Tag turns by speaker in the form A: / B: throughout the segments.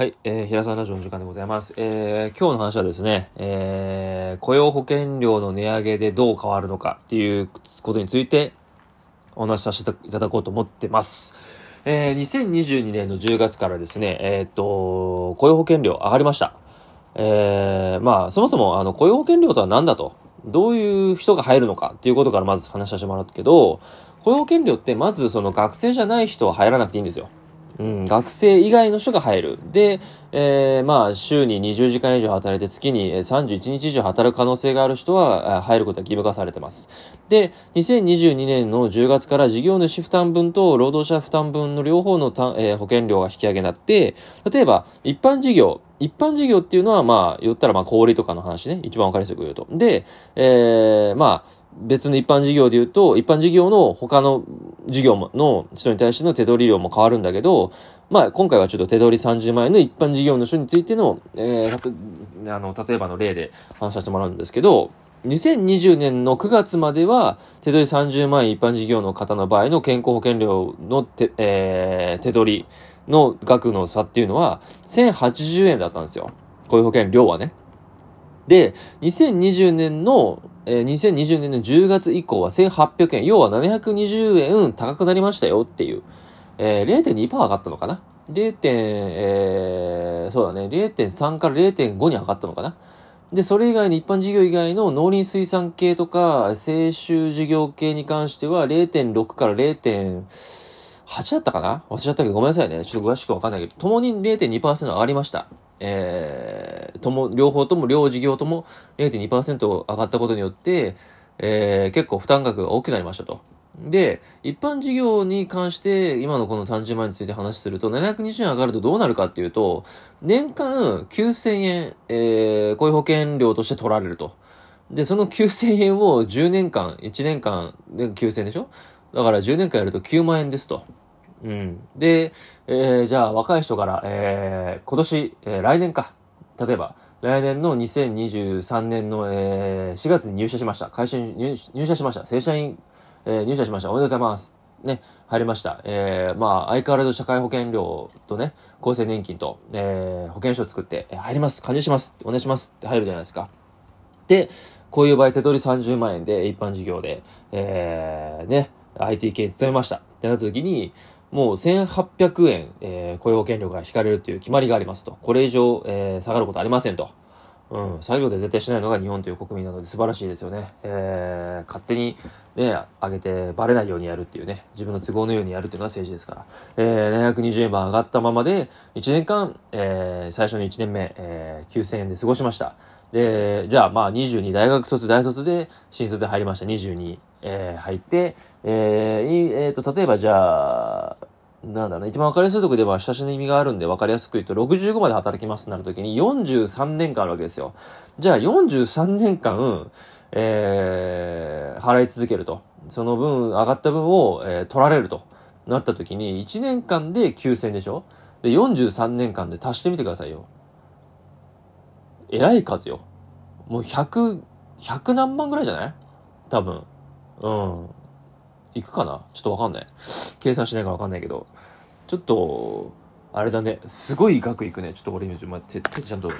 A: はい、えー、平沢ラジオの時間でございます。えー、今日の話はですね、えー、雇用保険料の値上げでどう変わるのかっていうことについてお話しさせていただこうと思ってます。えー、2022年の10月からですね、えーっと、雇用保険料上がりました。えー、まあ、そもそも、あの、雇用保険料とは何だと、どういう人が入るのかっていうことからまず話させてもらったけど、雇用保険料ってまずその学生じゃない人は入らなくていいんですよ。うん、学生以外の人が入る。で、えー、まあ、週に20時間以上働いて月に31日以上働く可能性がある人は入ることが義務化されてます。で、2022年の10月から事業主負担分と労働者負担分の両方のた、えー保険料が引き上げになって、例えば、一般事業、一般事業っていうのは、まあ、言ったら、まあ、小売とかの話ね。一番わかりやすく言うと。で、えー、まあ、別の一般事業で言うと、一般事業の他の事業の人に対しての手取り量も変わるんだけど、まあ、今回はちょっと手取り30万円の一般事業の人についての、えー、あの、例えばの例で話させてもらうんですけど、2020年の9月までは、手取り30万円一般事業の方の場合の健康保険料の手、えー、手取りの額の差っていうのは、1080円だったんですよ。雇用保険料はね。で、2020年の、えー2020年の10月以降は1800円、要は720円高くなりましたよっていう。えー、0.2%上がったのかな ?0. えー、そうだね、0.3から0.5に上がったのかな？で、それ以外に一般事業以外の農林水産系とか、青州事業系に関しては0.6から0.8だったかな？忘れちゃったけどごめんなさいね。ちょっと詳しくわかんないけど、ともに0.2%上がりました。えー、とも、両方とも、両事業とも0.2%上がったことによって、えー、結構負担額が大きくなりましたと。で、一般事業に関して、今のこの30万円について話すると、720円上がるとどうなるかっていうと、年間9000円、えー、雇用保険料として取られると。で、その9000円を10年間、1年間で9000円でしょ？だから10年間やると9万円ですと。うん。で、えー、じゃあ若い人から、えー、今年、えー、来年か。例えば、来年の2023年の、えー、4月に入社しました。会社に入社しました。正社員、えー、入社しました。おめでとうございます。ね、入りました。えー、まあ、相変わらず社会保険料とね、厚生年金と、えー、保険証を作って、え入ります。加入します。お願いします。って入るじゃないですか。で、こういう場合、手取り30万円で、一般事業で、えー、ね、IT 系に勤めました。ってなった時に、もう1800円、えー、雇用保険料が引かれるっていう決まりがありますと。これ以上、えー、下がることありませんと。うん、作業で絶対しないのが日本という国民なので素晴らしいですよね。えー、勝手にね、上げてバレないようにやるっていうね、自分の都合のようにやるっていうのが政治ですから。えー、720円分上がったままで、1年間、えー、最初の1年目、えー、9000円で過ごしました。で、じゃあまあ22、大学卒、大卒で、新卒で入りました。22、えー、入って、えー、えーと、例えばじゃあ、なんだろうね、一番分かりやすいとこでは親しみがあるんで分かりやすく言うと、65まで働きますとなるときに43年間あるわけですよ。じゃあ43年間、えー、払い続けると。その分、上がった分を、えー取られるとなったときに、1年間で9000でしょ？で、43年間で足してみてくださいよ。えらい数よ。もう100、100何万ぐらいじゃない？多分。うん。いくかな？ちょっとわかんない。計算しないからわかんないけど。ちょっと、あれだね。すごい額いくね。ちょっと俺今、ちょっと待って、手ちゃんと、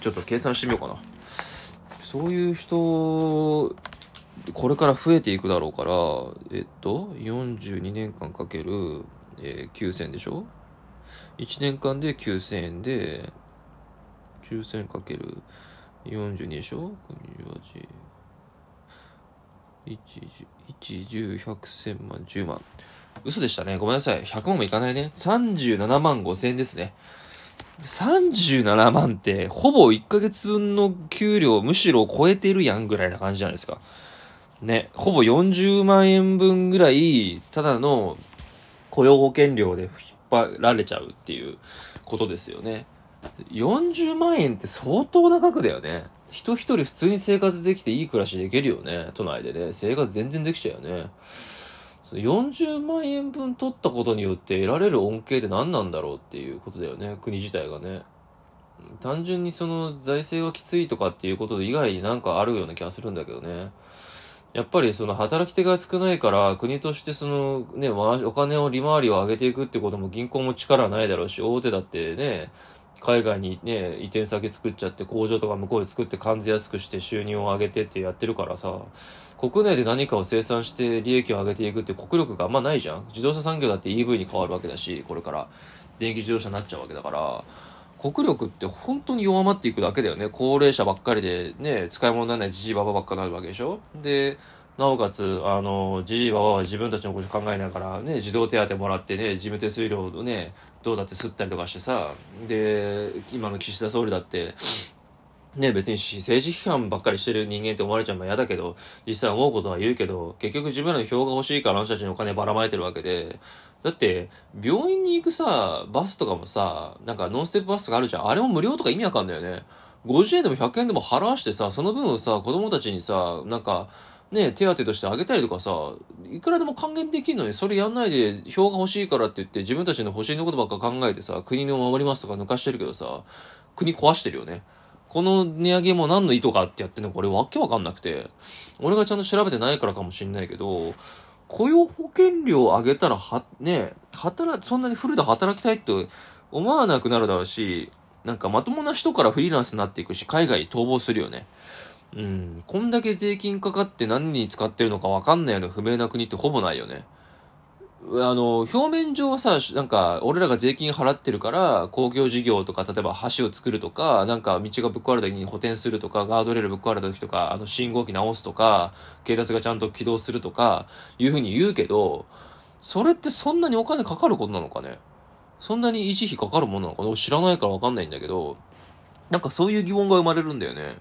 A: ちょっと計算してみようかな。そういう人、これから増えていくだろうから、えっと、42年間かける、えー9000でしょ ?1 年間で9000円で、9000かける42でしょ ?28 1、1、10、100、1000万、10万。嘘でしたね。ごめんなさい。100万もいかないね。37万5千円ですね。37万って、ほぼ1ヶ月分の給料むしろ超えてるやんぐらいな感じじゃないですか。ね。ほぼ40万円分ぐらい、ただの雇用保険料で引っ張られちゃうっていうことですよね。40万円って相当な額だよね。人一人普通に生活できていい暮らしできるよね。都内でね。生活全然できちゃうよね。40万円分取ったことによって得られる恩恵って何なんだろうっていうことだよね。国自体がね。単純にその財政がきついとかっていうこと以外になんかあるような気がするんだけどね。やっぱりその働き手が少ないから国としてそのね、お金を利回りを上げていくってことも銀行も力はないだろうし、大手だってね、海外にね、移転先作っちゃって工場とか向こうで作って関税安くして収入を上げてってやってるからさ、国内で何かを生産して利益を上げていくって国力があんまないじゃん。自動車産業だって EV に変わるわけだし、これから電気自動車になっちゃうわけだから、国力って本当に弱まっていくだけだよね。高齢者ばっかりでね、使い物にならないじじばばばっかなるわけでしょで、なおかつ、あの、じじいばばは自分たちのこと考えながらね、児童手当もらってね、事務手数料をね、どうだって吸ったりとかしてさ、で、今の岸田総理だって、ね、別に政治批判ばっかりしてる人間って思われちゃうのは嫌だけど、実際思うことは言うけど、結局自分らの票が欲しいからあの人たちにお金ばらまいてるわけで、だって、病院に行くさ、バスとかもさ、なんかノンステップバスとかあるじゃん。あれも無料とか意味わかんないよね。50円でも100円でも払わしてさ、その分をさ、子供たちにさ、なんか、ね、手当としてあげたりとかさ、いくらでも還元できるのに、それやんないで、票が欲しいからって言って、自分たちの欲しいのことばっか考えてさ、国の守りますとか抜かしてるけどさ、国壊してるよね。この値上げも何の意図かってやってんのか俺わけわかんなくて、俺がちゃんと調べてないからかもしんないけど、雇用保険料を上げたら、は、ね、働、そんなにフルで働きたいって思わなくなるだろうし、なんかまともな人からフリーランスになっていくし、海外に逃亡するよね。うん。こんだけ税金かかって何に使ってるのかわかんないような不明な国ってほぼないよね。あの、表面上はさ、なんか、俺らが税金払ってるから、公共事業とか、例えば橋を作るとか、なんか道がぶっ壊れた時に補填するとか、ガードレールぶっ壊れた時とか、あの信号機直すとか、警察がちゃんと起動するとか、いうふうに言うけど、それってそんなにお金かかることなのかね？そんなに維持費かかるものなのかな？知らないからわかんないんだけど、なんかそういう疑問が生まれるんだよね。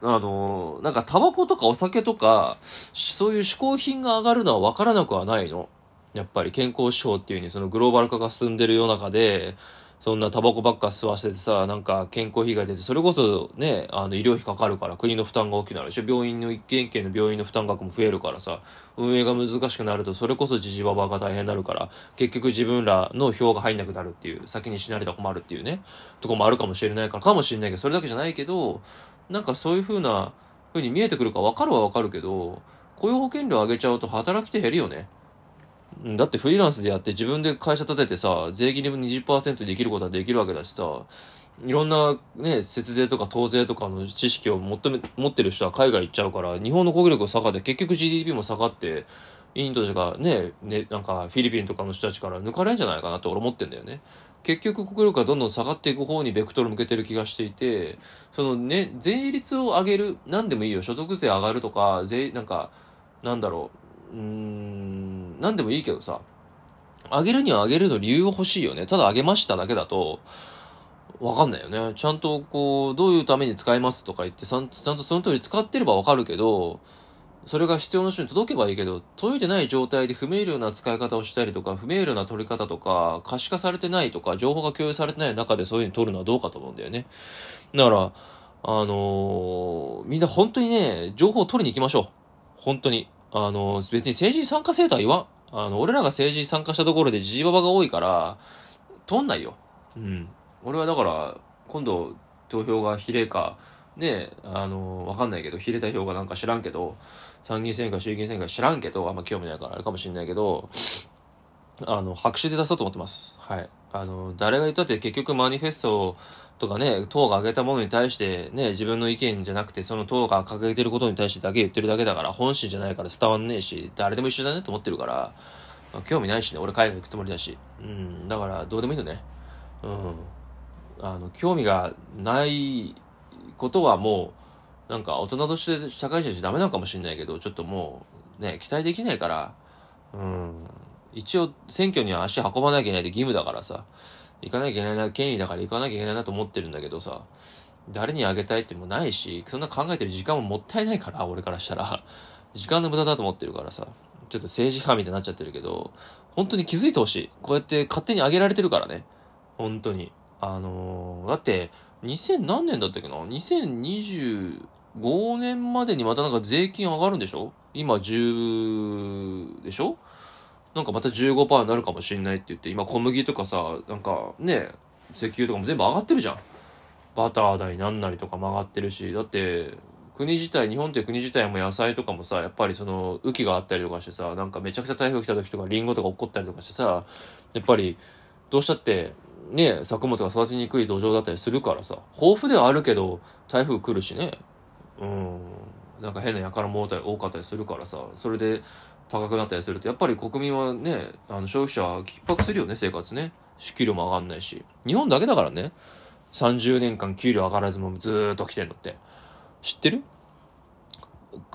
A: あの、なんかタバコとかお酒とか、そういう嗜好品が上がるのはわからなくはないの。やっぱり健康指標っていうにそのグローバル化が進んでる世の中で、そんなタバコばっか吸わせてさ、なんか健康被害出て、それこそね、あの医療費かかるから国の負担が大きくなるし、病院の一軒一軒の病院の負担額も増えるからさ、運営が難しくなると、それこそじじばばが大変になるから、結局自分らの票が入んなくなるっていう、先に死なれたら困るっていうね、とこもあるかもしれないから、かもしれないけど、それだけじゃないけど、なんかそういう風な、風に見えてくるか分かるは分かるけど、雇用保険料上げちゃうと働き手減るよね。だってフリーランスでやって自分で会社立ててさ、税金でも20%できることはできるわけだしさ、いろんなね、節税とか当税とかの知識を求め、持ってる人は海外行っちゃうから、日本の国力が下がって結局 GDP も下がって、インドとかね、ね、なんかフィリピンとかの人たちから抜かれるんじゃないかなって俺思ってんだよね。結局国力がどんどん下がっていく方にベクトル向けてる気がしていて、そのね、税率を上げる、何でもいいよ、所得税上がるとか、税、なんか、なんだろう、うーん、何でもいいけどさ、上げるには上げるの理由が欲しいよね。ただ上げましただけだと、わかんないよね。ちゃんとこう、どういうために使いますとか言って、ちゃんとその通り使ってればわかるけど、それが必要な人に届けばいいけど、届いてない状態で不明瞭な使い方をしたりとか、不明瞭な取り方とか、可視化されてないとか、情報が共有されてない中でそういうふうに取るのはどうかと思うんだよね。だから、あのー、みんな本当にね、情報を取りに行きましょう。本当に。あのー、別に政治参加せえとは言わん。あの、俺らが政治に参加したところでじじばばが多いから、取んないよ。うん。俺はだから、今度、投票が比例か、ね、あの、わかんないけど、比例代表がなんか知らんけど、参議院選挙衆議院選挙か知らんけど、あんま興味ないからあれかもしんないけど、あの、白紙で出そうと思ってます。はい。あの、誰が言ったって結局マニフェストとかね、党が挙げたものに対してね、自分の意見じゃなくて、その党が掲げてることに対してだけ言ってるだけだから、本心じゃないから伝わんねえし、誰でも一緒だねと思ってるから、まあ、興味ないしね、俺海外行くつもりだし。うん、だからどうでもいいのね。うん。あの、興味がないことはもう、なんか大人として社会人としてダメなのかもしれないけど、ちょっともう、ね、期待できないから、うん、一応選挙には足運ばなきゃいけないって義務だからさ、行かなきゃいけないな、権利だから行かなきゃいけないなと思ってるんだけどさ、誰にあげたいってもないし、そんな考えてる時間ももったいないから、俺からしたら。時間の無駄だと思ってるからさ、ちょっと政治家みたいになっちゃってるけど、本当に気づいてほしい。こうやって勝手にあげられてるからね。本当に。あのー、だって、2000何年だったっけな ?2020 5年までにまたなんか税金上がるんでしょ？今10でしょ？なんかまた15%になるかもしんないって言って、今小麦とかさ、なんかね、石油とかも全部上がってるじゃん。バター代なんなりとかも上がってるし、だって、国自体、日本って国自体も野菜とかもさ、やっぱりその、雨季があったりとかしてさ、なんかめちゃくちゃ台風来た時とかリンゴとか起こったりとかしてさ、やっぱり、どうしたって、ね、作物が育ちにくい土壌だったりするからさ、豊富ではあるけど、台風来るしね、うん、なんか変な輩も多かったりするからさ、それで高くなったりすると、やっぱり国民はね、あの消費者は逼迫するよね、生活ね。給料も上がんないし。日本だけだからね、30年間給料上がらずもずーっと来てんのって。知ってる？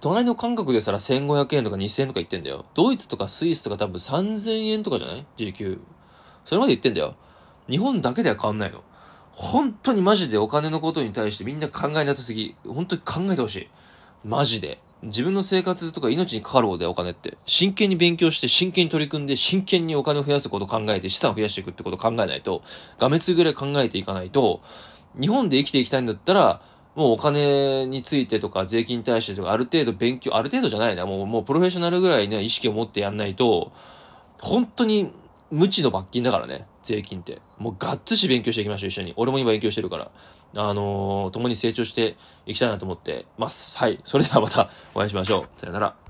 A: 隣の韓国でしたら1500円とか2000円とか言ってんだよ。ドイツとかスイスとか多分3000円とかじゃない？時給。それまで言ってんだよ。日本だけでは変わんないの。本当にマジでお金のことに対してみんな考えなさすぎ。本当に考えてほしい。マジで。自分の生活とか命にかかることだよ、お金って。真剣に勉強して、真剣に取り組んで、真剣にお金を増やすことを考えて、資産を増やしていくってことを考えないと、画滅ぐらい考えていかないと、日本で生きていきたいんだったら、もうお金についてとか税金に対してとかある程度勉強、ある程度じゃないな、もうもうプロフェッショナルぐらいね、意識を持ってやんないと、本当に無知の罰金だからね、税金って。もうがっつし勉強していきましょう、一緒に。俺も今勉強してるから。あのー、共に成長していきたいなと思ってます。はい。それではまたお会いしましょう。さよなら。